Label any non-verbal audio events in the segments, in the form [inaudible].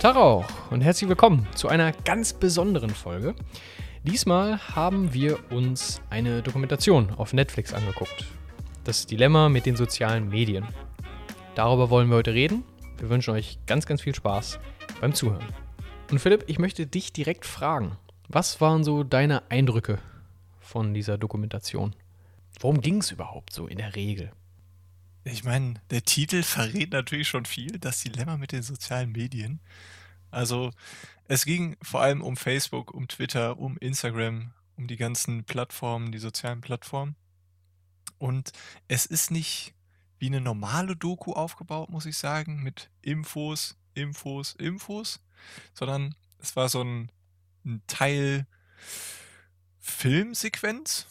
Tag auch und herzlich willkommen zu einer ganz besonderen Folge. Diesmal haben wir uns eine Dokumentation auf Netflix angeguckt. Das Dilemma mit den sozialen Medien. Darüber wollen wir heute reden. Wir wünschen euch ganz, ganz viel Spaß beim Zuhören. Und Philipp, ich möchte dich direkt fragen, was waren so deine Eindrücke von dieser Dokumentation? Worum ging es überhaupt so in der Regel? Ich meine, der Titel verrät natürlich schon viel, das Dilemma mit den sozialen Medien. Also es ging vor allem um Facebook, um Twitter, um Instagram, um die ganzen Plattformen, die sozialen Plattformen. Und es ist nicht wie eine normale Doku aufgebaut, muss ich sagen, mit Infos, Infos, Infos, sondern es war so ein, ein Teil Filmsequenz,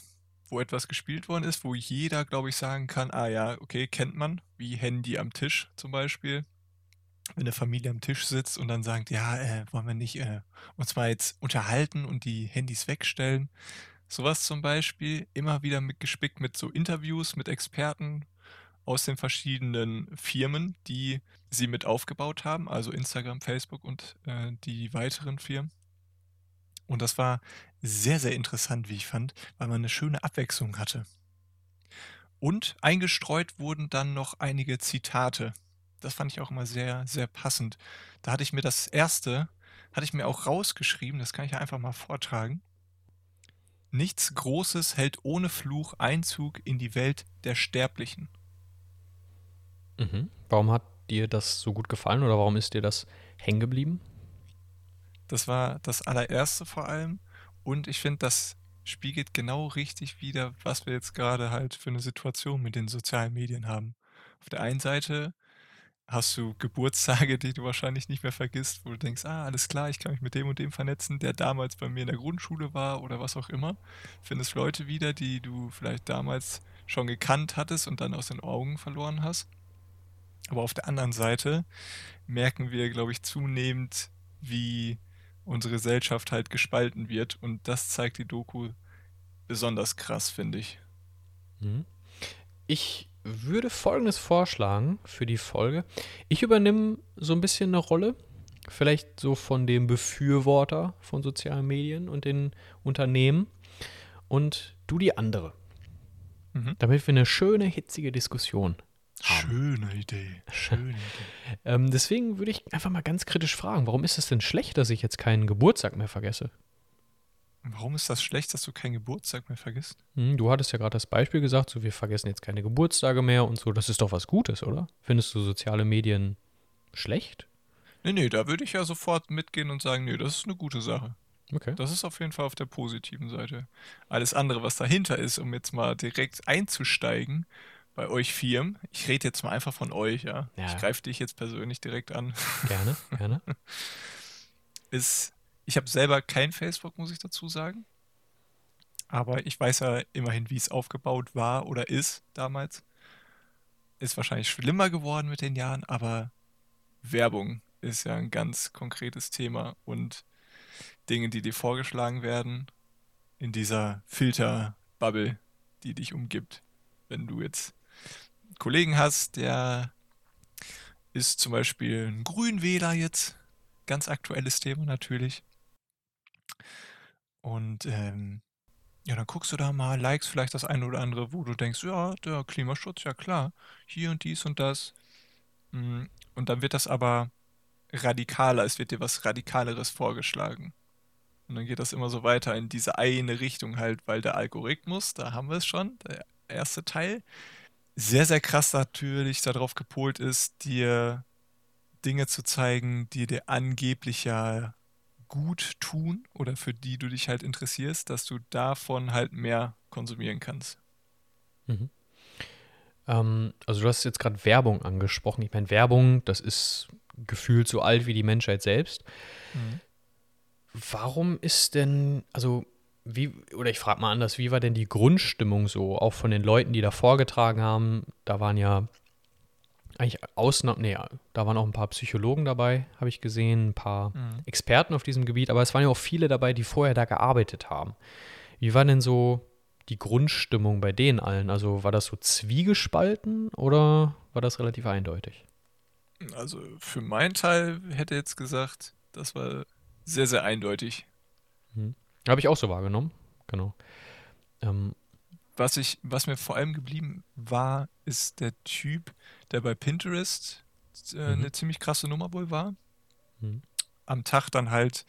wo etwas gespielt worden ist, wo jeder, glaube ich, sagen kann, ah ja, okay, kennt man, wie Handy am Tisch zum Beispiel. Wenn eine Familie am Tisch sitzt und dann sagt, ja, äh, wollen wir nicht äh, uns mal jetzt unterhalten und die Handys wegstellen. Sowas zum Beispiel, immer wieder mit gespickt mit so Interviews mit Experten aus den verschiedenen Firmen, die sie mit aufgebaut haben, also Instagram, Facebook und äh, die weiteren Firmen. Und das war sehr, sehr interessant, wie ich fand, weil man eine schöne Abwechslung hatte. Und eingestreut wurden dann noch einige Zitate. Das fand ich auch immer sehr, sehr passend. Da hatte ich mir das erste, hatte ich mir auch rausgeschrieben, das kann ich einfach mal vortragen. Nichts Großes hält ohne Fluch Einzug in die Welt der Sterblichen. Mhm. Warum hat dir das so gut gefallen oder warum ist dir das hängen geblieben? Das war das allererste vor allem. Und ich finde, das spiegelt genau richtig wider, was wir jetzt gerade halt für eine Situation mit den sozialen Medien haben. Auf der einen Seite hast du Geburtstage, die du wahrscheinlich nicht mehr vergisst, wo du denkst, ah, alles klar, ich kann mich mit dem und dem vernetzen, der damals bei mir in der Grundschule war oder was auch immer. Findest Leute wieder, die du vielleicht damals schon gekannt hattest und dann aus den Augen verloren hast. Aber auf der anderen Seite merken wir, glaube ich, zunehmend, wie unsere Gesellschaft halt gespalten wird. Und das zeigt die Doku besonders krass, finde ich. Mhm. Ich würde folgendes vorschlagen für die Folge. Ich übernehme so ein bisschen eine Rolle, vielleicht so von dem Befürworter von sozialen Medien und den Unternehmen und du die andere. Mhm. Damit wir eine schöne, hitzige Diskussion haben. Schöne Idee. Schöne [laughs] Idee. ähm, deswegen würde ich einfach mal ganz kritisch fragen, warum ist es denn schlecht, dass ich jetzt keinen Geburtstag mehr vergesse? Warum ist das schlecht, dass du keinen Geburtstag mehr vergisst? Hm, du hattest ja gerade das Beispiel gesagt, so wir vergessen jetzt keine Geburtstage mehr und so. Das ist doch was Gutes, oder? Findest du soziale Medien schlecht? Nee, nee, da würde ich ja sofort mitgehen und sagen, nee, das ist eine gute Sache. Okay. Das ist auf jeden Fall auf der positiven Seite. Alles andere, was dahinter ist, um jetzt mal direkt einzusteigen, bei euch Firmen. Ich rede jetzt mal einfach von euch, ja. ja. Ich greife dich jetzt persönlich direkt an. Gerne, gerne. [laughs] ist, ich habe selber kein Facebook, muss ich dazu sagen. Aber ich weiß ja immerhin, wie es aufgebaut war oder ist damals. Ist wahrscheinlich schlimmer geworden mit den Jahren, aber Werbung ist ja ein ganz konkretes Thema und Dinge, die dir vorgeschlagen werden in dieser Filterbubble, die dich umgibt. Wenn du jetzt Kollegen hast, der ist zum Beispiel ein Grünwähler jetzt. Ganz aktuelles Thema natürlich. Und ähm, ja, dann guckst du da mal, likest vielleicht das eine oder andere, wo du denkst, ja, der Klimaschutz, ja klar, hier und dies und das. Mm, und dann wird das aber radikaler, es wird dir was Radikaleres vorgeschlagen. Und dann geht das immer so weiter in diese eine Richtung halt, weil der Algorithmus, da haben wir es schon, der erste Teil, sehr, sehr krass natürlich darauf gepolt ist, dir Dinge zu zeigen, die dir angeblich ja gut tun oder für die du dich halt interessierst, dass du davon halt mehr konsumieren kannst. Mhm. Ähm, also du hast jetzt gerade Werbung angesprochen. Ich meine, Werbung, das ist gefühlt so alt wie die Menschheit selbst. Mhm. Warum ist denn, also wie, oder ich frage mal anders, wie war denn die Grundstimmung so, auch von den Leuten, die da vorgetragen haben? Da waren ja eigentlich Ausnahmen, nee, da waren auch ein paar Psychologen dabei, habe ich gesehen, ein paar mhm. Experten auf diesem Gebiet, aber es waren ja auch viele dabei, die vorher da gearbeitet haben. Wie war denn so die Grundstimmung bei denen allen? Also war das so zwiegespalten oder war das relativ eindeutig? Also für meinen Teil hätte jetzt gesagt, das war sehr, sehr eindeutig. Mhm. Habe ich auch so wahrgenommen, genau. Ähm, was, ich, was mir vor allem geblieben war, ist der Typ, der bei Pinterest äh, mhm. eine ziemlich krasse Nummer wohl war. Mhm. Am Tag dann halt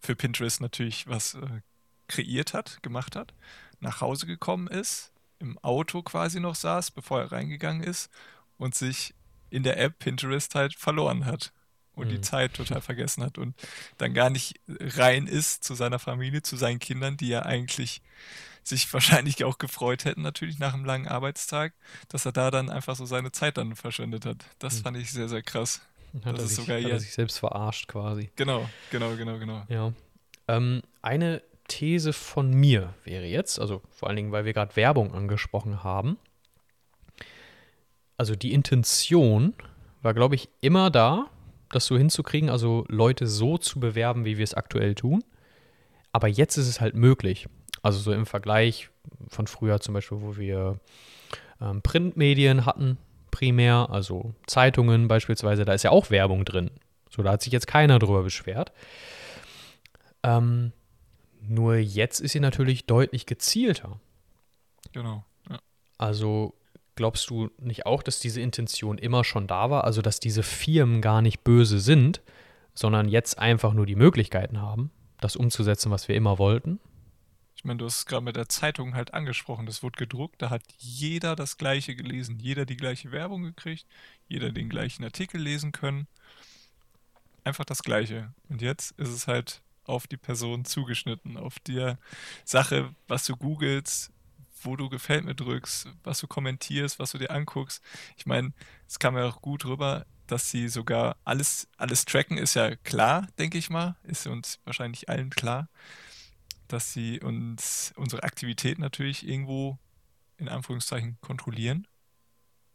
für Pinterest natürlich was äh, kreiert hat, gemacht hat, nach Hause gekommen ist, im Auto quasi noch saß, bevor er reingegangen ist und sich in der App Pinterest halt verloren hat und mhm. die Zeit total vergessen hat und dann gar nicht rein ist zu seiner Familie, zu seinen Kindern, die ja eigentlich sich [laughs] wahrscheinlich auch gefreut hätten, natürlich nach einem langen Arbeitstag, dass er da dann einfach so seine Zeit dann verschwendet hat. Das mhm. fand ich sehr, sehr krass. Hat, das er, sich, sogar hat er sich selbst verarscht quasi. Genau, genau, genau, genau. Ja. Ähm, eine These von mir wäre jetzt, also vor allen Dingen, weil wir gerade Werbung angesprochen haben. Also die Intention war, glaube ich, immer da, das so hinzukriegen, also Leute so zu bewerben, wie wir es aktuell tun. Aber jetzt ist es halt möglich. Also so im Vergleich von früher zum Beispiel, wo wir ähm, Printmedien hatten, primär, also Zeitungen beispielsweise, da ist ja auch Werbung drin. So, da hat sich jetzt keiner drüber beschwert. Ähm, nur jetzt ist sie natürlich deutlich gezielter. Genau. Ja. Also glaubst du nicht auch, dass diese Intention immer schon da war? Also dass diese Firmen gar nicht böse sind, sondern jetzt einfach nur die Möglichkeiten haben, das umzusetzen, was wir immer wollten? Ich meine, du hast es gerade mit der Zeitung halt angesprochen. Das wurde gedruckt, da hat jeder das Gleiche gelesen, jeder die gleiche Werbung gekriegt, jeder den gleichen Artikel lesen können. Einfach das Gleiche. Und jetzt ist es halt auf die Person zugeschnitten, auf die Sache, was du googelst, wo du Gefällt mir drückst, was du kommentierst, was du dir anguckst. Ich meine, es kam ja auch gut rüber, dass sie sogar alles, alles tracken, ist ja klar, denke ich mal, ist uns wahrscheinlich allen klar dass sie uns unsere Aktivität natürlich irgendwo in Anführungszeichen kontrollieren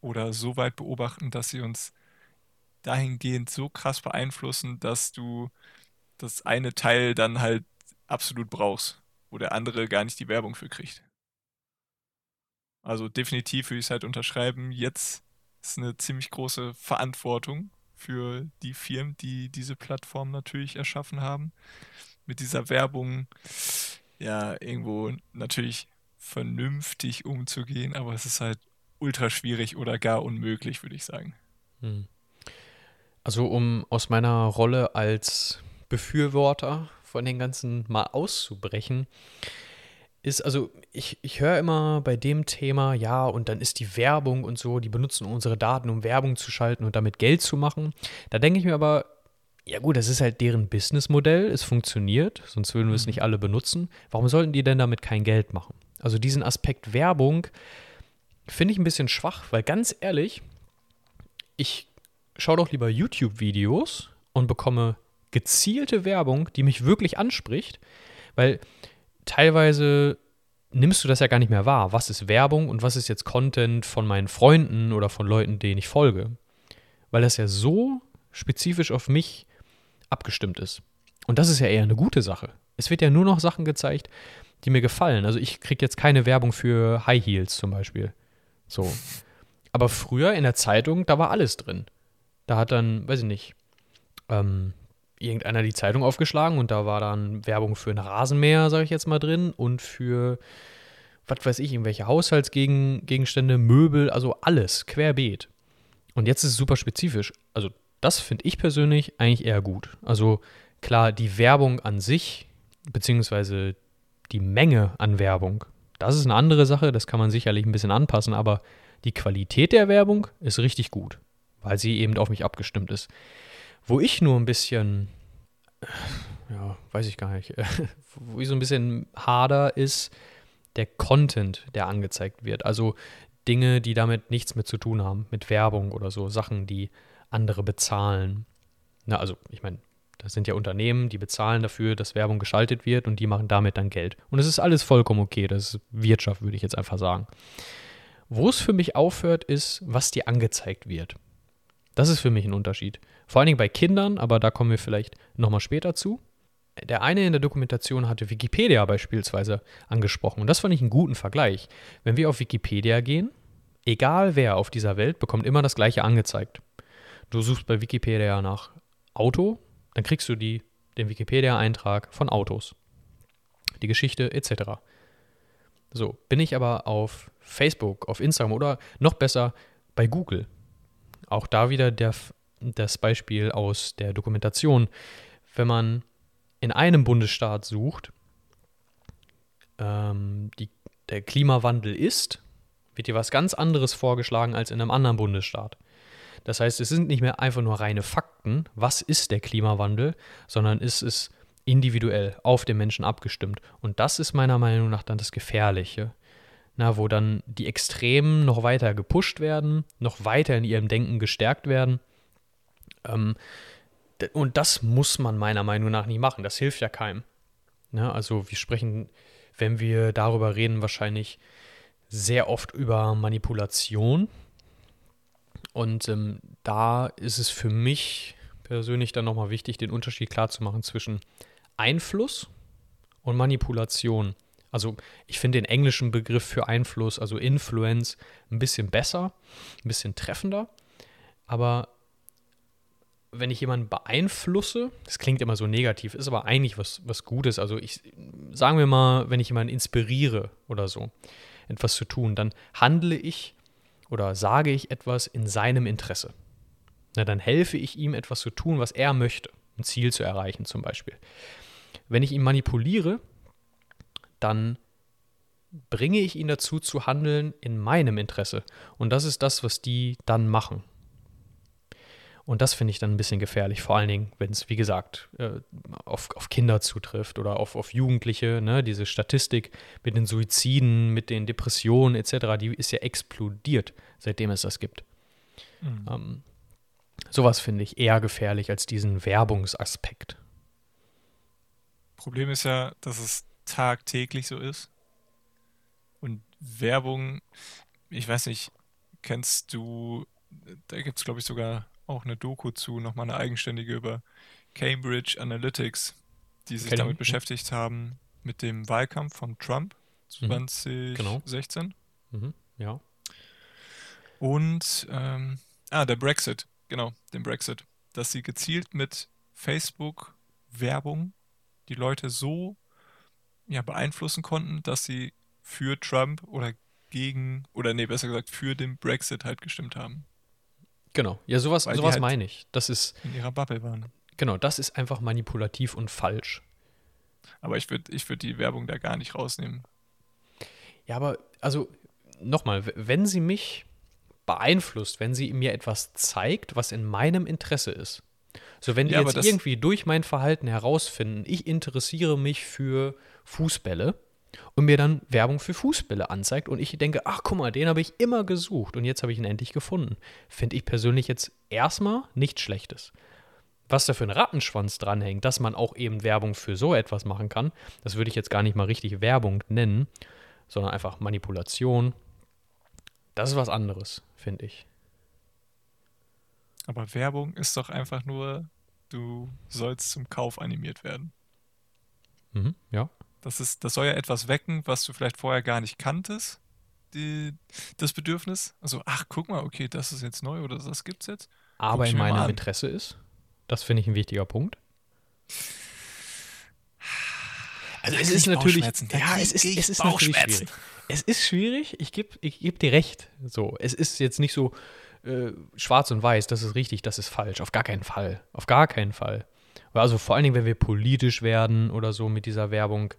oder so weit beobachten, dass sie uns dahingehend so krass beeinflussen, dass du das eine Teil dann halt absolut brauchst, wo der andere gar nicht die Werbung für kriegt. Also definitiv würde ich es halt unterschreiben, jetzt ist eine ziemlich große Verantwortung für die Firmen, die diese Plattform natürlich erschaffen haben mit dieser Werbung ja irgendwo natürlich vernünftig umzugehen, aber es ist halt ultra schwierig oder gar unmöglich, würde ich sagen. Hm. Also um aus meiner Rolle als Befürworter von den ganzen mal auszubrechen, ist, also ich, ich höre immer bei dem Thema, ja, und dann ist die Werbung und so, die benutzen unsere Daten, um Werbung zu schalten und damit Geld zu machen. Da denke ich mir aber, ja gut, das ist halt deren Businessmodell, es funktioniert, sonst würden wir es mhm. nicht alle benutzen. Warum sollten die denn damit kein Geld machen? Also diesen Aspekt Werbung finde ich ein bisschen schwach, weil ganz ehrlich, ich schaue doch lieber YouTube-Videos und bekomme gezielte Werbung, die mich wirklich anspricht, weil teilweise nimmst du das ja gar nicht mehr wahr. Was ist Werbung und was ist jetzt Content von meinen Freunden oder von Leuten, denen ich folge? Weil das ja so spezifisch auf mich abgestimmt ist. Und das ist ja eher eine gute Sache. Es wird ja nur noch Sachen gezeigt, die mir gefallen. Also ich kriege jetzt keine Werbung für High Heels zum Beispiel. So. Aber früher in der Zeitung, da war alles drin. Da hat dann, weiß ich nicht, ähm, irgendeiner die Zeitung aufgeschlagen und da war dann Werbung für ein Rasenmäher, sage ich jetzt mal drin, und für, was weiß ich, irgendwelche Haushaltsgegenstände, Möbel, also alles, querbeet. Und jetzt ist es super spezifisch. Also das finde ich persönlich eigentlich eher gut. Also klar, die Werbung an sich, beziehungsweise die Menge an Werbung, das ist eine andere Sache, das kann man sicherlich ein bisschen anpassen, aber die Qualität der Werbung ist richtig gut, weil sie eben auf mich abgestimmt ist. Wo ich nur ein bisschen, ja, weiß ich gar nicht, [laughs] wo ich so ein bisschen hader ist, der Content, der angezeigt wird. Also Dinge, die damit nichts mit zu tun haben, mit Werbung oder so, Sachen, die andere bezahlen. Na, also, ich meine, das sind ja Unternehmen, die bezahlen dafür, dass Werbung geschaltet wird und die machen damit dann Geld. Und es ist alles vollkommen okay. Das ist Wirtschaft, würde ich jetzt einfach sagen. Wo es für mich aufhört, ist, was dir angezeigt wird. Das ist für mich ein Unterschied. Vor allen Dingen bei Kindern, aber da kommen wir vielleicht nochmal später zu. Der eine in der Dokumentation hatte Wikipedia beispielsweise angesprochen und das fand ich einen guten Vergleich. Wenn wir auf Wikipedia gehen, egal wer auf dieser Welt bekommt immer das gleiche angezeigt. Du suchst bei Wikipedia nach Auto, dann kriegst du die, den Wikipedia-Eintrag von Autos, die Geschichte etc. So, bin ich aber auf Facebook, auf Instagram oder noch besser bei Google. Auch da wieder der, das Beispiel aus der Dokumentation. Wenn man in einem Bundesstaat sucht, ähm, die, der Klimawandel ist, wird dir was ganz anderes vorgeschlagen als in einem anderen Bundesstaat. Das heißt, es sind nicht mehr einfach nur reine Fakten, was ist der Klimawandel, sondern es ist individuell auf den Menschen abgestimmt. Und das ist meiner Meinung nach dann das Gefährliche. Na, wo dann die Extremen noch weiter gepusht werden, noch weiter in ihrem Denken gestärkt werden. Ähm, und das muss man meiner Meinung nach nicht machen. Das hilft ja keinem. Na, also wir sprechen, wenn wir darüber reden, wahrscheinlich sehr oft über Manipulation. Und ähm, da ist es für mich persönlich dann nochmal wichtig, den Unterschied klarzumachen zwischen Einfluss und Manipulation. Also ich finde den englischen Begriff für Einfluss, also Influence, ein bisschen besser, ein bisschen treffender. Aber wenn ich jemanden beeinflusse, das klingt immer so negativ, ist aber eigentlich was, was Gutes. Also ich, sagen wir mal, wenn ich jemanden inspiriere oder so, etwas zu tun, dann handle ich oder sage ich etwas in seinem Interesse. Na, dann helfe ich ihm, etwas zu tun, was er möchte, ein Ziel zu erreichen zum Beispiel. Wenn ich ihn manipuliere, dann bringe ich ihn dazu zu handeln in meinem Interesse. Und das ist das, was die dann machen. Und das finde ich dann ein bisschen gefährlich, vor allen Dingen, wenn es, wie gesagt, äh, auf, auf Kinder zutrifft oder auf, auf Jugendliche. Ne? Diese Statistik mit den Suiziden, mit den Depressionen etc., die ist ja explodiert, seitdem es das gibt. Mhm. Ähm, sowas finde ich eher gefährlich als diesen Werbungsaspekt. Problem ist ja, dass es tagtäglich so ist. Und Werbung, ich weiß nicht, kennst du, da gibt es, glaube ich, sogar auch eine Doku zu, nochmal eine eigenständige über Cambridge Analytics, die sich damit beschäftigt haben mit dem Wahlkampf von Trump 2016. Mhm. Genau. Mhm. Ja. Und, ähm, ah, der Brexit, genau, den Brexit. Dass sie gezielt mit Facebook-Werbung die Leute so ja, beeinflussen konnten, dass sie für Trump oder gegen, oder nee, besser gesagt, für den Brexit halt gestimmt haben. Genau, ja, sowas, sowas halt meine ich. Das ist. In ihrer Bubble waren. Genau, das ist einfach manipulativ und falsch. Aber ich würde ich würd die Werbung da gar nicht rausnehmen. Ja, aber, also, nochmal, wenn sie mich beeinflusst, wenn sie mir etwas zeigt, was in meinem Interesse ist. So, wenn die ja, jetzt irgendwie durch mein Verhalten herausfinden, ich interessiere mich für Fußbälle, und mir dann Werbung für Fußbälle anzeigt und ich denke, ach guck mal, den habe ich immer gesucht und jetzt habe ich ihn endlich gefunden. Finde ich persönlich jetzt erstmal nichts Schlechtes. Was da für ein Rattenschwanz dranhängt, dass man auch eben Werbung für so etwas machen kann, das würde ich jetzt gar nicht mal richtig Werbung nennen, sondern einfach Manipulation. Das ist was anderes, finde ich. Aber Werbung ist doch einfach nur, du sollst zum Kauf animiert werden. Mhm, ja. Das, ist, das soll ja etwas wecken, was du vielleicht vorher gar nicht kanntest, die, das Bedürfnis. Also, ach, guck mal, okay, das ist jetzt neu oder das gibt es jetzt. Aber in meinem Interesse ist. Das finde ich ein wichtiger Punkt. Also es ist natürlich, ja, es ist, es ist natürlich schwierig. Es ist schwierig. Ich gebe ich geb dir recht. So, es ist jetzt nicht so äh, schwarz und weiß. Das ist richtig, das ist falsch. Auf gar keinen Fall. Auf gar keinen Fall. Also vor allen Dingen, wenn wir politisch werden oder so mit dieser Werbung,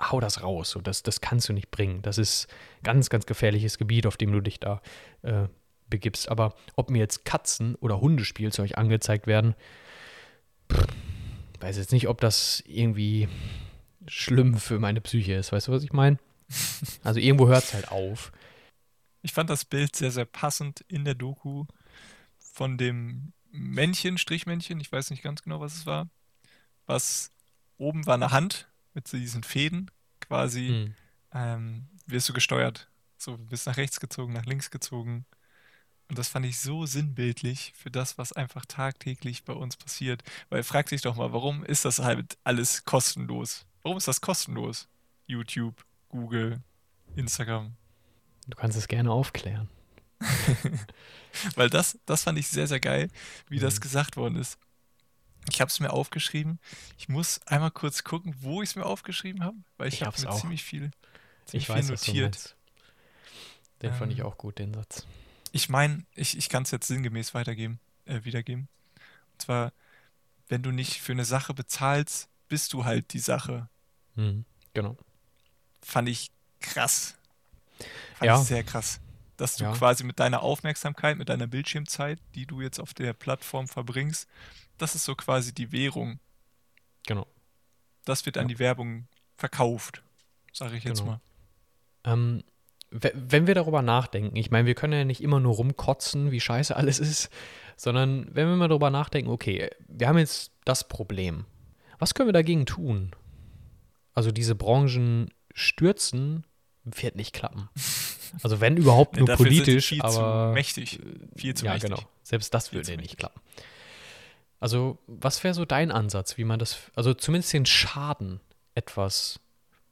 hau das raus. So, das, das kannst du nicht bringen. Das ist ganz, ganz gefährliches Gebiet, auf dem du dich da äh, begibst. Aber ob mir jetzt Katzen- oder Hundespielzeug angezeigt werden, pff, weiß jetzt nicht, ob das irgendwie schlimm für meine Psyche ist. Weißt du, was ich meine? [laughs] Also irgendwo hört es halt auf. Ich fand das Bild sehr, sehr passend in der Doku von dem Männchen, Strichmännchen, ich weiß nicht ganz genau, was es war, was oben war eine Hand mit so diesen Fäden, quasi mhm. ähm, wirst du gesteuert. So, bist nach rechts gezogen, nach links gezogen. Und das fand ich so sinnbildlich für das, was einfach tagtäglich bei uns passiert. Weil frag dich doch mal, warum ist das halt alles kostenlos? Warum ist das kostenlos? YouTube, Google, Instagram. Du kannst es gerne aufklären. [laughs] Weil das, das fand ich sehr, sehr geil, wie mhm. das gesagt worden ist. Ich habe es mir aufgeschrieben. Ich muss einmal kurz gucken, wo ich es mir aufgeschrieben habe, weil ich, ich habe mir auch. ziemlich viel, ziemlich ich viel weiß, notiert. Den ähm, fand ich ähm. auch gut, den Satz. Ich meine, ich, ich kann es jetzt sinngemäß weitergeben, äh, wiedergeben. Und zwar, wenn du nicht für eine Sache bezahlst, bist du halt die Sache. Mhm, genau. Fand ich krass. Fand ja. ich sehr krass. Dass du ja. quasi mit deiner Aufmerksamkeit, mit deiner Bildschirmzeit, die du jetzt auf der Plattform verbringst, das ist so quasi die Währung. Genau. Das wird an ja. die Werbung verkauft, sage ich jetzt genau. mal. Ähm, wenn wir darüber nachdenken, ich meine, wir können ja nicht immer nur rumkotzen, wie scheiße [laughs] alles ist, sondern wenn wir mal darüber nachdenken, okay, wir haben jetzt das Problem. Was können wir dagegen tun? Also diese Branchen stürzen wird nicht klappen. [laughs] Also wenn überhaupt nur politisch, viel aber zu mächtig, viel zu ja, mächtig. genau. Selbst das viel würde nicht klappen. Also was wäre so dein Ansatz, wie man das, also zumindest den Schaden etwas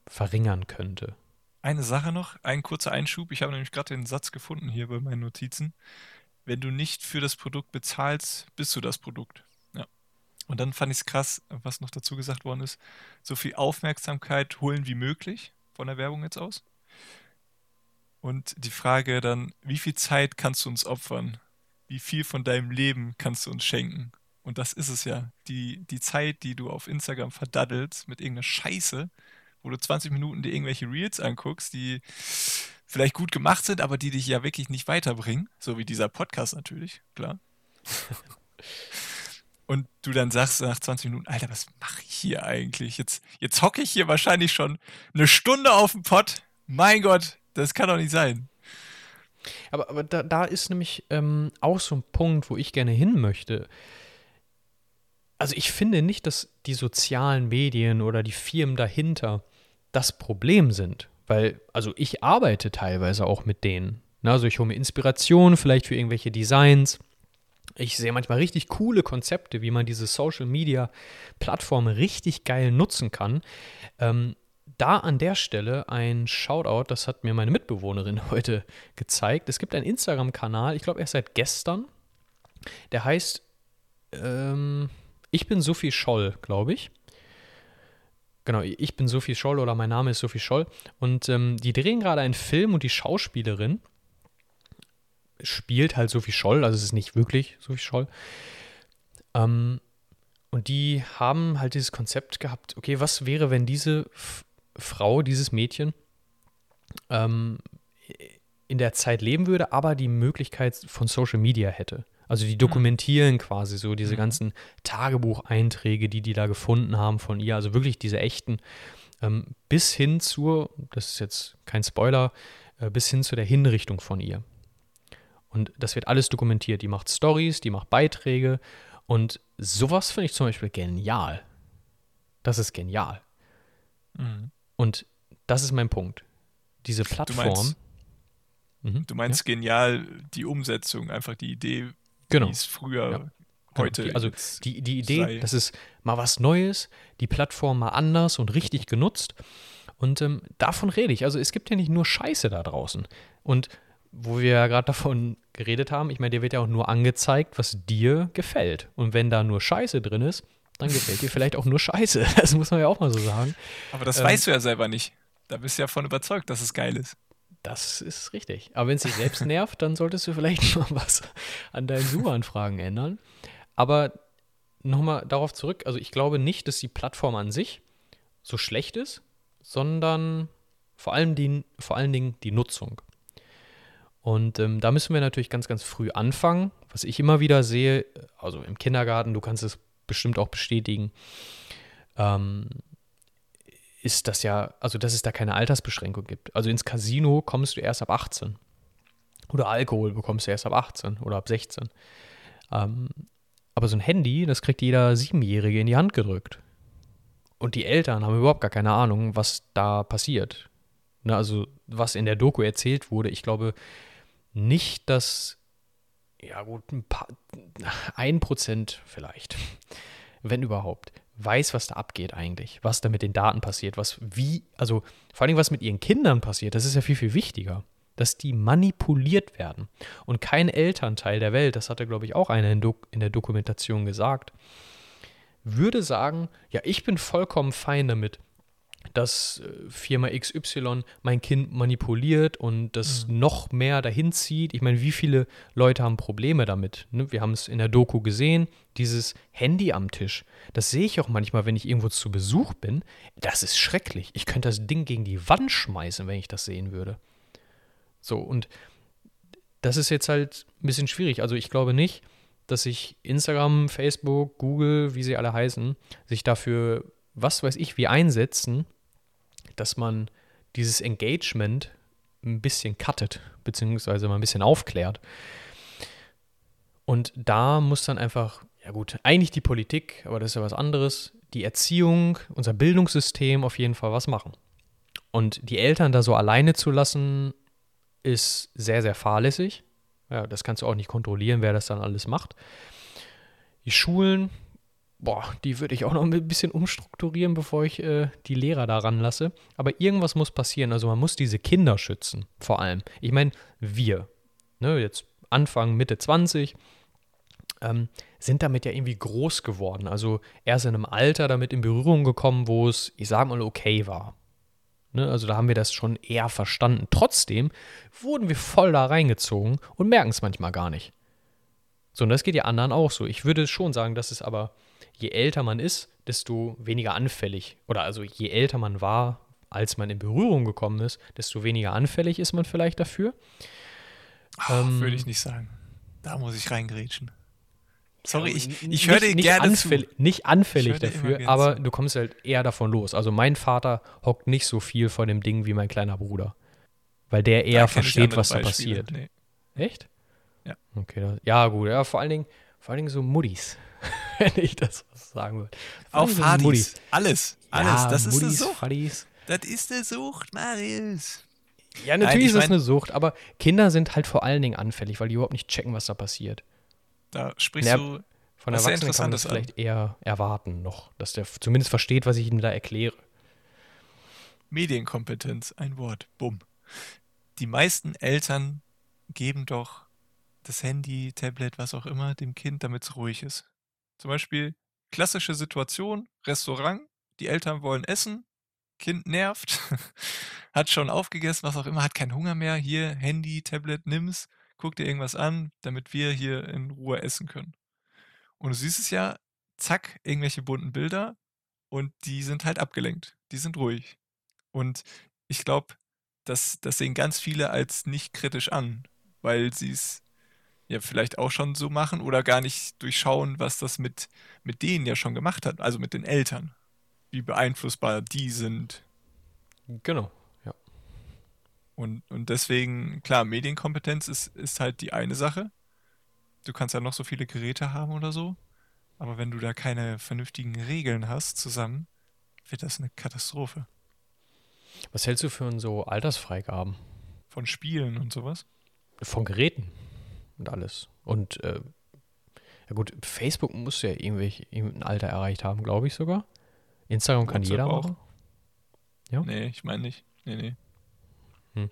verringern könnte? Eine Sache noch, ein kurzer Einschub. Ich habe nämlich gerade den Satz gefunden hier bei meinen Notizen. Wenn du nicht für das Produkt bezahlst, bist du das Produkt. Ja. Und dann fand ich es krass, was noch dazu gesagt worden ist, so viel Aufmerksamkeit holen wie möglich von der Werbung jetzt aus. Und die Frage dann, wie viel Zeit kannst du uns opfern? Wie viel von deinem Leben kannst du uns schenken? Und das ist es ja. Die, die Zeit, die du auf Instagram verdaddelst mit irgendeiner Scheiße, wo du 20 Minuten dir irgendwelche Reels anguckst, die vielleicht gut gemacht sind, aber die dich ja wirklich nicht weiterbringen. So wie dieser Podcast natürlich, klar. [laughs] Und du dann sagst nach 20 Minuten, Alter, was mache ich hier eigentlich? Jetzt, jetzt hocke ich hier wahrscheinlich schon eine Stunde auf dem Pott. Mein Gott, das kann doch nicht sein. Aber, aber da, da ist nämlich ähm, auch so ein Punkt, wo ich gerne hin möchte. Also ich finde nicht, dass die sozialen Medien oder die Firmen dahinter das Problem sind. Weil, also ich arbeite teilweise auch mit denen. Also ich hole mir Inspiration vielleicht für irgendwelche Designs. Ich sehe manchmal richtig coole Konzepte, wie man diese Social Media Plattformen richtig geil nutzen kann. Ähm, da an der Stelle ein Shoutout, das hat mir meine Mitbewohnerin [laughs] heute gezeigt. Es gibt einen Instagram-Kanal, ich glaube erst seit gestern. Der heißt ähm, Ich bin Sophie Scholl, glaube ich. Genau, ich bin Sophie Scholl oder mein Name ist Sophie Scholl. Und ähm, die drehen gerade einen Film und die Schauspielerin spielt halt Sophie Scholl, also es ist nicht wirklich Sophie Scholl. Ähm, und die haben halt dieses Konzept gehabt, okay, was wäre, wenn diese Frau, dieses Mädchen, ähm, in der Zeit leben würde, aber die Möglichkeit von Social Media hätte. Also die dokumentieren mhm. quasi so diese mhm. ganzen Tagebucheinträge, die die da gefunden haben von ihr, also wirklich diese echten, ähm, bis hin zur, das ist jetzt kein Spoiler, äh, bis hin zu der Hinrichtung von ihr. Und das wird alles dokumentiert. Die macht Stories, die macht Beiträge und sowas finde ich zum Beispiel genial. Das ist genial. Mhm. Und das ist mein Punkt. Diese Plattform. Du meinst, mhm, du meinst ja? genial die Umsetzung, einfach die Idee, genau. wie es früher, ja. heute. Die, also die, die Idee, sei. das ist mal was Neues, die Plattform mal anders und richtig genutzt. Und ähm, davon rede ich. Also es gibt ja nicht nur Scheiße da draußen. Und wo wir ja gerade davon geredet haben, ich meine, dir wird ja auch nur angezeigt, was dir gefällt. Und wenn da nur Scheiße drin ist, dann gefällt dir vielleicht auch nur Scheiße. [laughs] Das muss man ja auch mal so sagen. Aber das ähm, weißt du ja selber nicht. Da bist du ja von überzeugt, dass es geil ist. Das ist richtig. Aber wenn es dich selbst nervt, dann solltest du vielleicht [laughs] mal was an deinen Suchanfragen ändern. Aber nochmal darauf zurück, also ich glaube nicht, dass die Plattform an sich so schlecht ist, sondern vor allem, die, vor allen Dingen die Nutzung. Und ähm, da müssen wir natürlich ganz, ganz früh anfangen. Was ich immer wieder sehe, also im Kindergarten, du kannst es bestimmt auch bestätigen, ähm, ist das ja, also dass es da keine Altersbeschränkung gibt. Also ins Casino kommst du erst ab 18. Oder Alkohol bekommst du erst ab 18 oder ab 16. Ähm, aber so ein Handy, das kriegt jeder Siebenjährige in die Hand gedrückt. Und die Eltern haben überhaupt gar keine Ahnung, was da passiert. Ne, also was in der Doku erzählt wurde, ich glaube nicht, dass ja gut, ein paar, ein Prozent vielleicht, wenn überhaupt, weiß, was da abgeht eigentlich, was da mit den Daten passiert, was wie, also vor allem was mit ihren Kindern passiert, das ist ja viel, viel wichtiger. dass die manipuliert werden. Und kein Elternteil der Welt, das hatte, glaube ich, auch einer in, in der Dokumentation gesagt, würde sagen, ja, ich bin vollkommen fein damit, dass äh, Firma XY mein Kind manipuliert und das mhm. noch mehr dahin zieht. Ich meine, wie viele Leute haben Probleme damit? Ne? Wir haben es in der Doku gesehen, dieses Handy am Tisch. Das sehe ich auch manchmal, wenn ich irgendwo zu Besuch bin. Das ist schrecklich. Ich könnte das Ding gegen die Wand schmeißen, wenn ich das sehen würde. So, und das ist jetzt halt ein bisschen schwierig. Also ich glaube nicht, dass sich Instagram, Facebook, Google, wie sie alle heißen, sich dafür, was weiß ich, wie einsetzen, dass man dieses Engagement ein bisschen cuttet, beziehungsweise mal ein bisschen aufklärt. Und da muss dann einfach, ja gut, eigentlich die Politik, aber das ist ja was anderes, die Erziehung, unser Bildungssystem auf jeden Fall was machen. Und die Eltern da so alleine zu lassen, ist sehr, sehr fahrlässig. Ja, das kannst du auch nicht kontrollieren, wer das dann alles macht. Die Schulen, boah, die würde ich auch noch ein bisschen umstrukturieren, bevor ich äh, die Lehrer daran lasse. Aber irgendwas muss passieren. Also man muss diese Kinder schützen, vor allem. Ich meine, wir, ne, jetzt Anfang, Mitte 20, ähm, sind damit ja irgendwie groß geworden. Also erst in einem Alter damit in Berührung gekommen, wo es, ich sag mal, okay war. Ne, also da haben wir das schon eher verstanden. Trotzdem wurden wir voll da reingezogen und merken es manchmal gar nicht. So, und das geht ja anderen auch so. Ich würde schon sagen, dass es aber je älter man ist, desto weniger anfällig. Oder also je älter man war, als man in Berührung gekommen ist, desto weniger anfällig ist man vielleicht dafür. Oh, ähm, würde ich nicht sagen. Da muss ich reingrätschen. Sorry, ich, ich höre dir gerne anfällig, zu. Nicht anfällig dafür, aber zu. du kommst halt eher davon los. Also mein Vater hockt nicht so viel vor dem Ding wie mein kleiner Bruder. Weil der eher versteht, was da passiert. Nee. Echt? Ja. Okay, das, ja gut. Ja, vor allen Dingen, vor allen Dingen so Muddis. [laughs] wenn ich das sagen würde. Auch Fadis. Alles. Alles. Ja, das ist Muddis, eine Sucht. Fadis. Das ist eine Sucht, Marius. Ja, natürlich Nein, ist das eine Sucht, aber Kinder sind halt vor allen Dingen anfällig, weil die überhaupt nicht checken, was da passiert. Da sprichst der, du. Von Erwachsenen kann man das vielleicht eher erwarten noch, dass der zumindest versteht, was ich ihm da erkläre. Medienkompetenz, ein Wort. Bumm. Die meisten Eltern geben doch das Handy, Tablet, was auch immer, dem Kind, damit es ruhig ist. Zum Beispiel klassische Situation, Restaurant, die Eltern wollen essen, Kind nervt, [laughs] hat schon aufgegessen, was auch immer, hat keinen Hunger mehr. Hier, Handy, Tablet, nimm's, guck dir irgendwas an, damit wir hier in Ruhe essen können. Und du siehst es ja, zack, irgendwelche bunten Bilder und die sind halt abgelenkt. Die sind ruhig. Und ich glaube, das, das sehen ganz viele als nicht kritisch an, weil sie es ja vielleicht auch schon so machen oder gar nicht durchschauen, was das mit, mit denen ja schon gemacht hat, also mit den Eltern. Wie beeinflussbar die sind. Genau, ja. Und, und deswegen, klar, Medienkompetenz ist, ist halt die eine Sache. Du kannst ja noch so viele Geräte haben oder so. Aber wenn du da keine vernünftigen Regeln hast zusammen, wird das eine Katastrophe. Was hältst du für so Altersfreigaben? Von Spielen und sowas? Von Geräten und alles. Und äh, ja gut, Facebook muss ja irgendwie ein Alter erreicht haben, glaube ich sogar. Instagram kann jeder auch. machen. Ja? Nee, ich meine nicht. Nee, nee. Hm.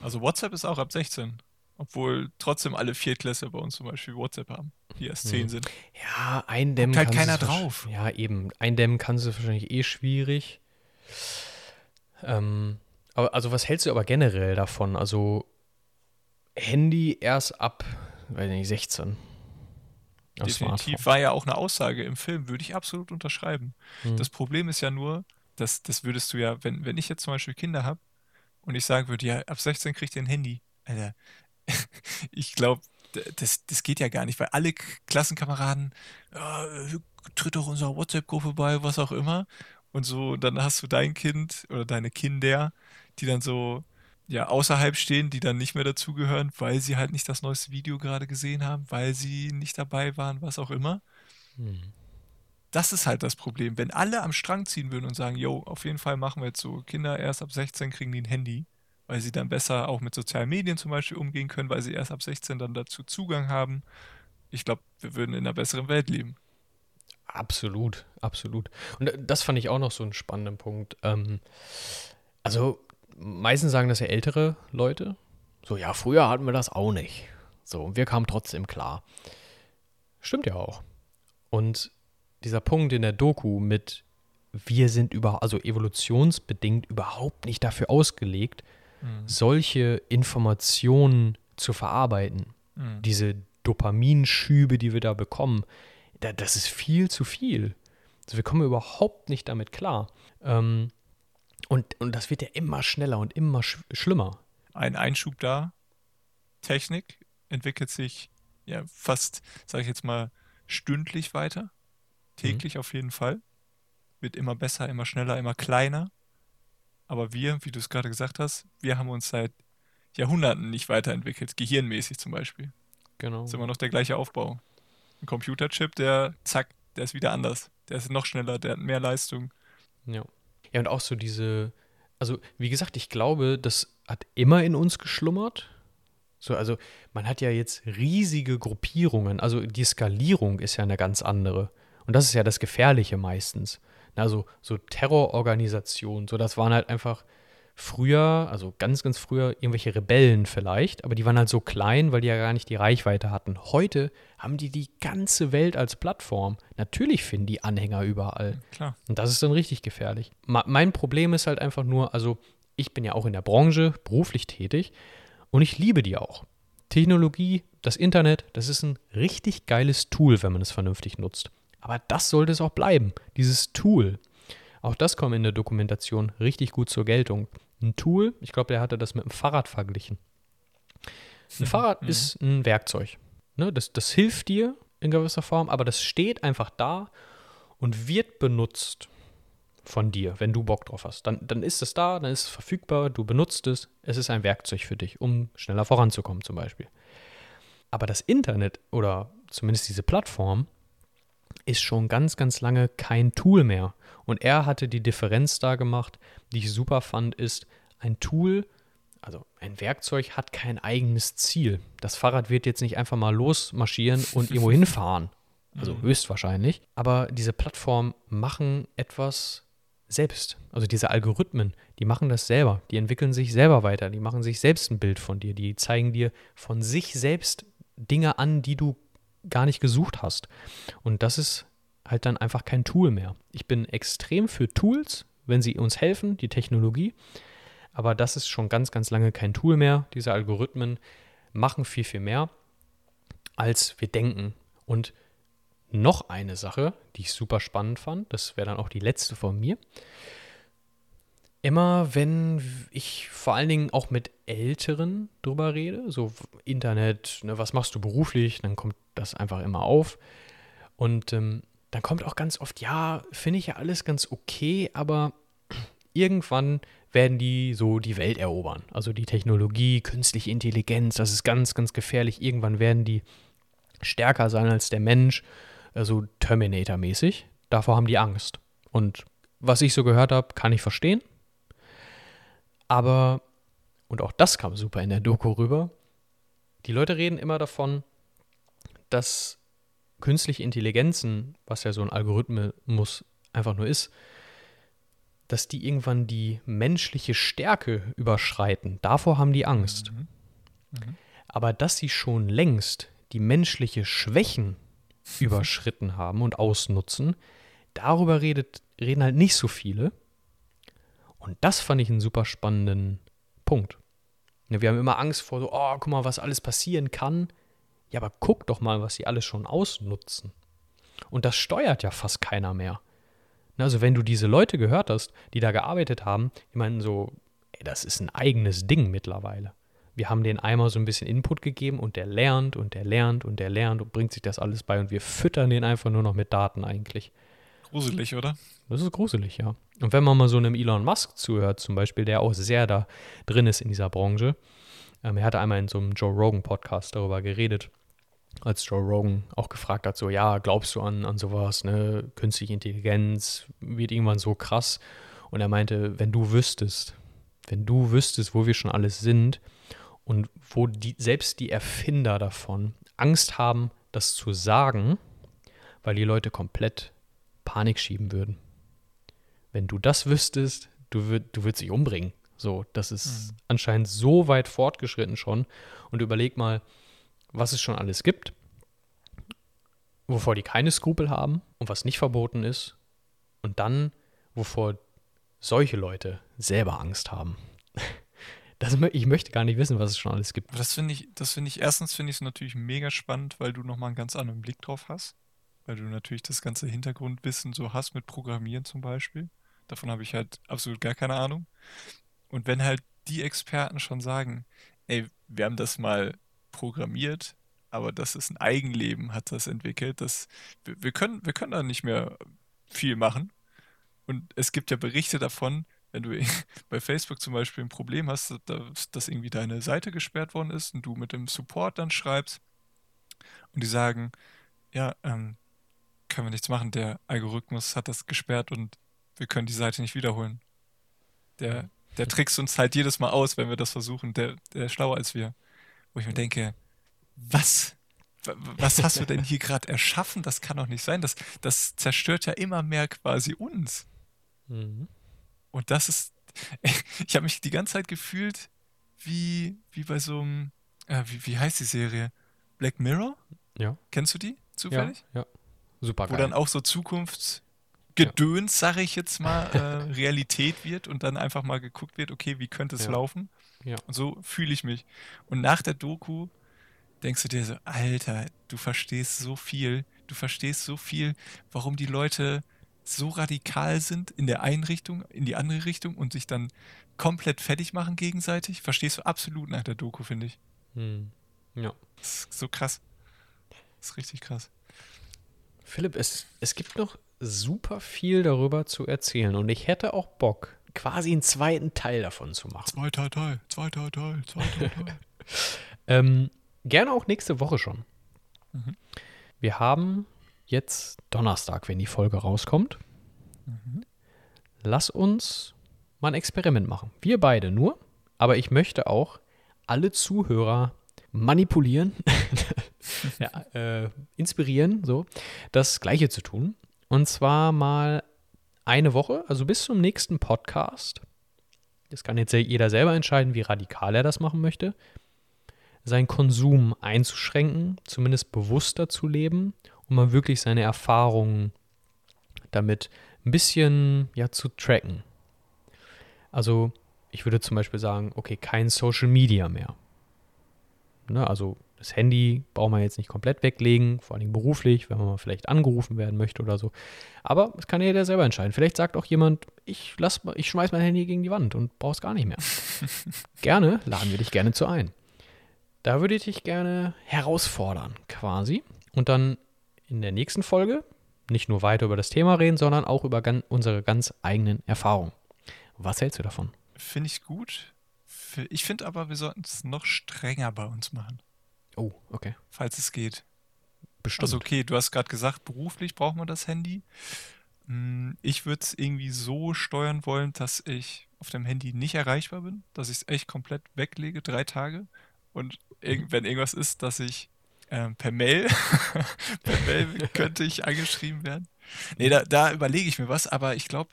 Also WhatsApp ist auch ab 16. Obwohl trotzdem alle Viertklässler bei uns zum Beispiel WhatsApp haben, die erst 10 hm. sind. Ja, eindämmen halt keiner drauf. Ja, eben. Eindämmen kannst du wahrscheinlich eh schwierig. Ähm, aber, also was hältst du aber generell davon? Also Handy erst ab, weiß nicht, 16. Definitiv war ja auch eine Aussage im Film, würde ich absolut unterschreiben. Mhm. Das Problem ist ja nur, dass das würdest du ja, wenn, wenn ich jetzt zum Beispiel Kinder habe und ich sagen würde, ja, ab 16 kriegt ihr ein Handy. Alter, [laughs] ich glaube, das, das geht ja gar nicht, weil alle Klassenkameraden, ja, tritt doch unserer WhatsApp-Gruppe bei, was auch immer. Und so, dann hast du dein Kind oder deine Kinder, die dann so ja, außerhalb stehen, die dann nicht mehr dazugehören, weil sie halt nicht das neueste Video gerade gesehen haben, weil sie nicht dabei waren, was auch immer. Hm. Das ist halt das Problem. Wenn alle am Strang ziehen würden und sagen, yo, auf jeden Fall machen wir jetzt so, Kinder erst ab 16 kriegen die ein Handy, weil sie dann besser auch mit sozialen Medien zum Beispiel umgehen können, weil sie erst ab 16 dann dazu Zugang haben. Ich glaube, wir würden in einer besseren Welt leben. Absolut, absolut. Und äh, das fand ich auch noch so einen spannenden Punkt. Ähm, also meistens sagen das ja ältere Leute, So, ja, früher hatten wir das auch nicht. So, und wir kamen trotzdem klar. Stimmt ja auch. Und dieser Punkt in der Doku mit, wir sind über, also evolutionsbedingt überhaupt nicht dafür ausgelegt, mhm. solche Informationen zu verarbeiten. Mhm. Diese Dopaminschübe, die wir da bekommen, da, das ist viel zu viel. Also wir kommen überhaupt nicht damit klar. Ähm, und, und das wird ja immer schneller und immer sch schlimmer. Ein Einschub da. Technik entwickelt sich ja fast, sage ich jetzt mal, stündlich weiter. Täglich mhm. auf jeden Fall. Wird immer besser, immer schneller, immer kleiner. Aber wir, wie du es gerade gesagt hast, wir haben uns seit Jahrhunderten nicht weiterentwickelt, gehirnmäßig zum Beispiel. Genau. Ist immer noch der gleiche Aufbau. Ein Computerchip, der zack, der ist wieder anders. Der ist noch schneller, der hat mehr Leistung. Ja. Ja, und auch so diese, also wie gesagt, ich glaube, das hat immer in uns geschlummert. So, also man hat ja jetzt riesige Gruppierungen, also die Skalierung ist ja eine ganz andere. Und das ist ja das Gefährliche meistens. Also so Terrororganisationen, so das waren halt einfach früher, also ganz, ganz früher, irgendwelche Rebellen vielleicht, aber die waren halt so klein, weil die ja gar nicht die Reichweite hatten. Heute haben die die ganze Welt als Plattform. Natürlich finden die Anhänger überall. Klar. Und das ist dann richtig gefährlich. mein Problem ist halt einfach nur, also ich bin ja auch in der Branche beruflich tätig und ich liebe die auch. Technologie, das Internet, das ist ein richtig geiles Tool, wenn man es vernünftig nutzt. Aber das sollte es auch bleiben, dieses Tool. Auch das kommt in der Dokumentation richtig gut zur Geltung. Ein Tool, ich glaube, der hatte das mit einem Fahrrad verglichen. Ein Fahrrad mhm. ist ein Werkzeug. Ne? Das, das hilft dir in gewisser Form, aber das steht einfach da und wird benutzt von dir, wenn du Bock drauf hast. Dann, dann ist es da, dann ist es verfügbar, du benutzt es, es ist ein Werkzeug für dich, um schneller voranzukommen zum Beispiel. Aber das Internet oder zumindest diese Plattform ist schon ganz, ganz lange kein Tool mehr. Und er hatte die Differenz da gemacht, die ich super fand, ist ein Tool, also ein Werkzeug hat kein eigenes Ziel. Das Fahrrad wird jetzt nicht einfach mal losmarschieren und irgendwo [laughs] hinfahren. Also mhm. höchstwahrscheinlich. Aber diese Plattformen machen etwas selbst. Also diese Algorithmen, die machen das selber. Die entwickeln sich selber weiter. Die machen sich selbst ein Bild von dir. Die zeigen dir von sich selbst Dinge an, die du gar nicht gesucht hast. Und das ist halt dann einfach kein Tool mehr. Ich bin extrem für Tools, wenn sie uns helfen, die Technologie. Aber das ist schon ganz, ganz lange kein Tool mehr. Diese Algorithmen machen viel, viel mehr, als wir denken. Und noch eine Sache, die ich super spannend fand, das wäre dann auch die letzte von mir. Immer wenn ich vor allen Dingen auch mit Älteren drüber rede, so Internet, ne, was machst du beruflich, dann kommt das einfach immer auf. Und ähm, dann kommt auch ganz oft, ja, finde ich ja alles ganz okay, aber [clears throat] irgendwann werden die so die Welt erobern. Also die Technologie, künstliche Intelligenz, das ist ganz, ganz gefährlich. Irgendwann werden die stärker sein als der Mensch, also Terminator-mäßig. Davor haben die Angst. Und was ich so gehört habe, kann ich verstehen. Aber, und auch das kam super in der Doku rüber, die Leute reden immer davon, dass künstliche Intelligenzen, was ja so ein Algorithmus einfach nur ist, dass die irgendwann die menschliche Stärke überschreiten. Davor haben die Angst. Mhm. Mhm. Aber dass sie schon längst die menschliche Schwächen [laughs] überschritten haben und ausnutzen, darüber redet, reden halt nicht so viele. Und das fand ich einen super spannenden Punkt. Wir haben immer Angst vor so, oh, guck mal, was alles passieren kann. Ja, aber guck doch mal, was sie alles schon ausnutzen. Und das steuert ja fast keiner mehr. Also wenn du diese Leute gehört hast, die da gearbeitet haben, die meinen so, ey, das ist ein eigenes Ding mittlerweile. Wir haben den einmal so ein bisschen Input gegeben und der lernt und der lernt und der lernt und bringt sich das alles bei und wir füttern den einfach nur noch mit Daten eigentlich. Gruselig, oder? Das ist gruselig, ja. Und wenn man mal so einem Elon Musk zuhört, zum Beispiel, der auch sehr da drin ist in dieser Branche, ähm, er hatte einmal in so einem Joe Rogan Podcast darüber geredet, als Joe Rogan auch gefragt hat, so, ja, glaubst du an, an sowas, ne, künstliche Intelligenz wird irgendwann so krass. Und er meinte, wenn du wüsstest, wenn du wüsstest, wo wir schon alles sind und wo die, selbst die Erfinder davon Angst haben, das zu sagen, weil die Leute komplett Panik schieben würden. Wenn du das wüsstest, du, würd, du würdest dich umbringen. So, das ist Mhm. anscheinend so weit fortgeschritten schon. Und überleg mal, was es schon alles gibt, wovor die keine Skrupel haben und was nicht verboten ist. Und dann, wovor solche Leute selber Angst haben. [laughs] Das, ich möchte gar nicht wissen, was es schon alles gibt. Das finde ich, das finde ich, erstens finde ich es natürlich mega spannend, weil du nochmal einen ganz anderen Blick drauf hast. Weil du natürlich das ganze Hintergrundwissen so hast mit Programmieren zum Beispiel. Davon habe ich halt absolut gar keine Ahnung. Und wenn halt die Experten schon sagen, ey, wir haben das mal programmiert, aber das ist ein Eigenleben, hat das entwickelt, das, wir, wir können, wir können da nicht mehr viel machen. Und es gibt ja Berichte davon, wenn du [laughs] bei Facebook zum Beispiel ein Problem hast, dass, dass irgendwie deine Seite gesperrt worden ist und du mit dem Support dann schreibst und die sagen, ja, ähm, können wir nichts machen, der Algorithmus hat das gesperrt und wir können die Seite nicht wiederholen. Der, der trickst uns halt jedes Mal aus, wenn wir das versuchen, der, der ist schlauer als wir. Wo ich mir denke, was? Was hast du denn hier gerade erschaffen? Das kann doch nicht sein. Das, das zerstört ja immer mehr quasi uns. Mhm. Und das ist, [laughs] ich habe mich die ganze Zeit gefühlt wie, wie bei so einem, äh, wie, wie heißt die Serie? Black Mirror? Ja. Kennst du die Ja, zufällig? ja. Super Wo geil. dann auch so Zukunftsgedöns, sage ich jetzt mal, [laughs] äh, Realität wird und dann einfach mal geguckt wird, okay, wie könnte es Ja. laufen? Ja. Und so fühle ich mich. Und nach der Doku denkst du dir so, Alter, du verstehst so viel, du verstehst so viel, warum die Leute so radikal sind in der einen Richtung, in die andere Richtung und sich dann komplett fertig machen gegenseitig. Verstehst du absolut nach der Doku, finde ich. Mhm. Ja. Das ist so krass. Das ist richtig krass. Philipp, es, es gibt noch super viel darüber zu erzählen und ich hätte auch Bock, quasi einen zweiten Teil davon zu machen. Zweiter Teil, zweiter Teil, zweiter Teil. [laughs] Ähm, gerne auch nächste Woche schon. Mhm. Wir haben jetzt Donnerstag, wenn die Folge rauskommt. Mhm. Lass uns mal ein Experiment machen. Wir beide nur, aber ich möchte auch alle Zuhörer manipulieren, [laughs] ja, äh, inspirieren, so das Gleiche zu tun. Und zwar mal eine Woche, also bis zum nächsten Podcast. Das kann jetzt jeder selber entscheiden, wie radikal er das machen möchte. Seinen Konsum einzuschränken, zumindest bewusster zu leben und mal wirklich seine Erfahrungen damit ein bisschen ja, zu tracken. Also ich würde zum Beispiel sagen, okay, kein Social Media mehr. Ne, also das Handy braucht man jetzt nicht komplett weglegen, vor allem beruflich, wenn man mal vielleicht angerufen werden möchte oder so. Aber das kann jeder selber entscheiden. Vielleicht sagt auch jemand, ich, lass, ich schmeiß mein Handy gegen die Wand und brauch's gar nicht mehr. [laughs] gerne, laden wir dich gerne zu ein. Da würde ich dich gerne herausfordern, quasi. Und dann in der nächsten Folge nicht nur weiter über das Thema reden, sondern auch über gan unsere ganz eigenen Erfahrungen. Was hältst du davon? Finde ich gut. Ich finde aber, wir sollten es noch strenger bei uns machen, Oh, okay. falls es geht. Bestimmt. Also okay, du hast gerade gesagt, beruflich braucht man das Handy. Mm, Ich würde es irgendwie so steuern wollen, dass ich auf dem Handy nicht erreichbar bin, dass ich es echt komplett weglege, drei Tage. Und irg wenn irgendwas ist, dass ich ähm, per Mail, [laughs] per Mail [laughs] könnte ich angeschrieben werden. Nee, da, da überlege ich mir was, aber ich glaube,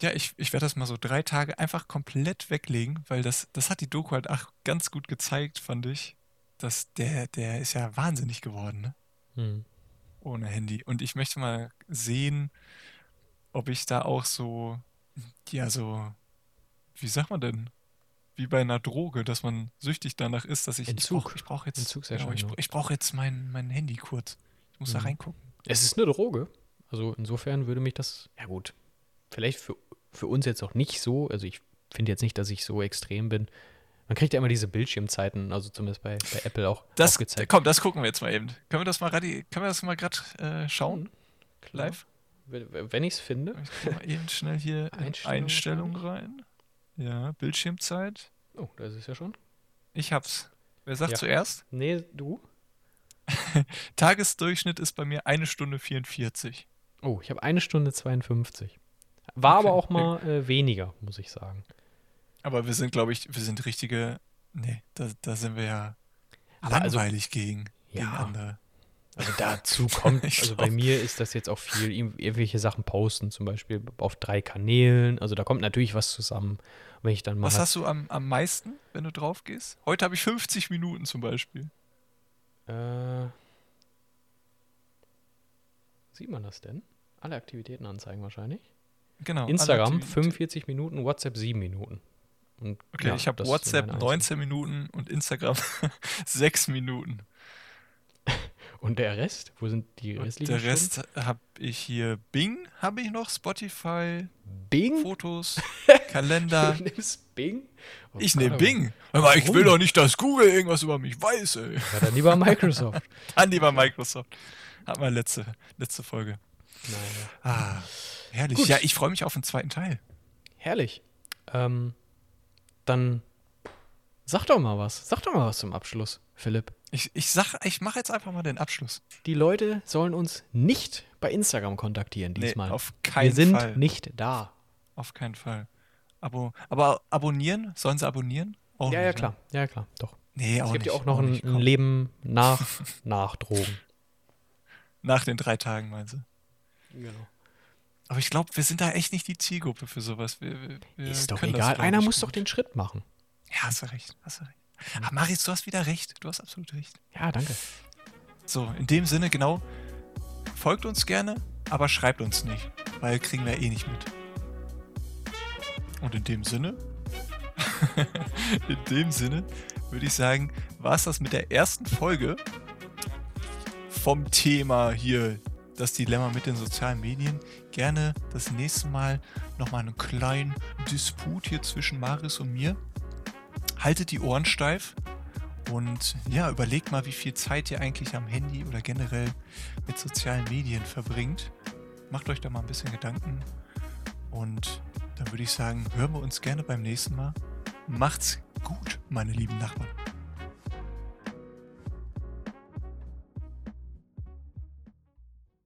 ja, ich, ich werde das mal so drei Tage einfach komplett weglegen, weil das, das hat die Doku halt auch ganz gut gezeigt, fand ich. Dass der, der ist ja wahnsinnig geworden, ne? Hm. ohne Handy. Und ich möchte mal sehen, ob ich da auch so, ja, so, wie sagt man denn? Wie bei einer Droge, dass man süchtig danach ist, dass ich, ich Entzug. brauche ich brauch jetzt, Entzugserscheinung. genau, ich, ich brauche jetzt mein, mein Handy kurz. Ich muss da Mhm. reingucken. Es ist eine Droge. Also insofern würde mich das, ja gut, vielleicht für, für uns jetzt auch nicht so, also ich finde jetzt nicht, dass ich so extrem bin. Man kriegt ja immer diese Bildschirmzeiten, also zumindest bei, bei Apple auch Das, aufgezeigt. komm, das gucken wir jetzt mal eben. Können wir das mal, können wir das mal gerade äh, schauen? Klar. Live? Wenn wenn ich es finde. Ich mal eben schnell hier Einstellungen glaub rein. Ja, Bildschirmzeit. Oh, da ist es ja schon. Ich hab's. Wer sagt Ja. zuerst? Nee, du? [laughs] Tagesdurchschnitt ist bei mir eine Stunde 44. Oh, ich habe eine Stunde 52. War aber Okay. auch mal äh, weniger, muss ich sagen. Aber wir sind, glaube ich, wir sind richtige. Nee, da, da sind wir ja Aber also- langweilig gegen, gegen Ja. andere. Also dazu kommt, [laughs] Ich also bei mir ist das jetzt auch viel, ir- irgendwelche Sachen posten, zum Beispiel auf drei Kanälen. Also da kommt natürlich was zusammen. Wenn ich dann mal. Was hast du am, am meisten, wenn du drauf gehst? Heute habe ich 50 Minuten zum Beispiel. Äh, sieht man das denn? Alle Aktivitäten anzeigen wahrscheinlich. Genau. Instagram Aktivitäten. 45 Minuten, WhatsApp 7 Minuten. Und Okay, ja, ich habe WhatsApp meine 19 Minuten und Instagram [laughs] 6 Minuten. [laughs] Und der Rest? Wo sind die restlichen der Rest habe ich hier Bing, habe ich noch, Spotify? Bing? Fotos, [laughs] Kalender. Du nimmst Bing? Oh Ich nehme Bing. Aber ich will doch nicht, dass Google irgendwas über mich weiß, ey. Ja, dann lieber Microsoft. Dann lieber Microsoft. Hat mal letzte, letzte Folge. naja. Ah, herrlich. Gut. Ja, ich freue mich auf den zweiten Teil. Herrlich. Ähm, dann sag doch mal was. Sag doch mal was zum Abschluss, Philipp. Ich, ich sag, ich mache jetzt einfach mal den Abschluss. Die Leute sollen uns nicht bei Instagram kontaktieren diesmal. auf keinen Wir sind Fall. nicht da. Auf keinen Fall. Abo, aber abonnieren? Sollen sie abonnieren? Auch ja, nicht, ja, ne? klar. Ja, klar. Doch. Nee, auch es gibt ja auch noch ein, nicht, ein. Leben nach, [laughs] nach Drogen. Nach den drei Tagen, meinst du? Genau. Aber ich glaube, wir sind da echt nicht die Zielgruppe für sowas. Wir, wir, Ist doch das, egal. glaub Einer muss doch gut. den Schritt machen. Ja, hast du recht. Hast du recht. Aber Maris, du hast wieder recht. Du hast absolut recht. Ja, danke. So, in dem Sinne, genau. Folgt uns gerne, aber schreibt uns nicht, weil kriegen wir eh nicht mit. Und in dem Sinne, [laughs] in dem Sinne würde ich sagen, war es das mit der ersten Folge vom Thema hier, das Dilemma mit den sozialen Medien. Gerne das nächste Mal nochmal einen kleinen Disput hier zwischen Maris und mir. Haltet die Ohren steif und ja, überlegt mal, wie viel Zeit ihr eigentlich am Handy oder generell mit sozialen Medien verbringt. Macht euch da mal ein bisschen Gedanken. Und dann würde ich sagen, hören wir uns gerne beim nächsten Mal. Macht's gut, meine lieben Nachbarn.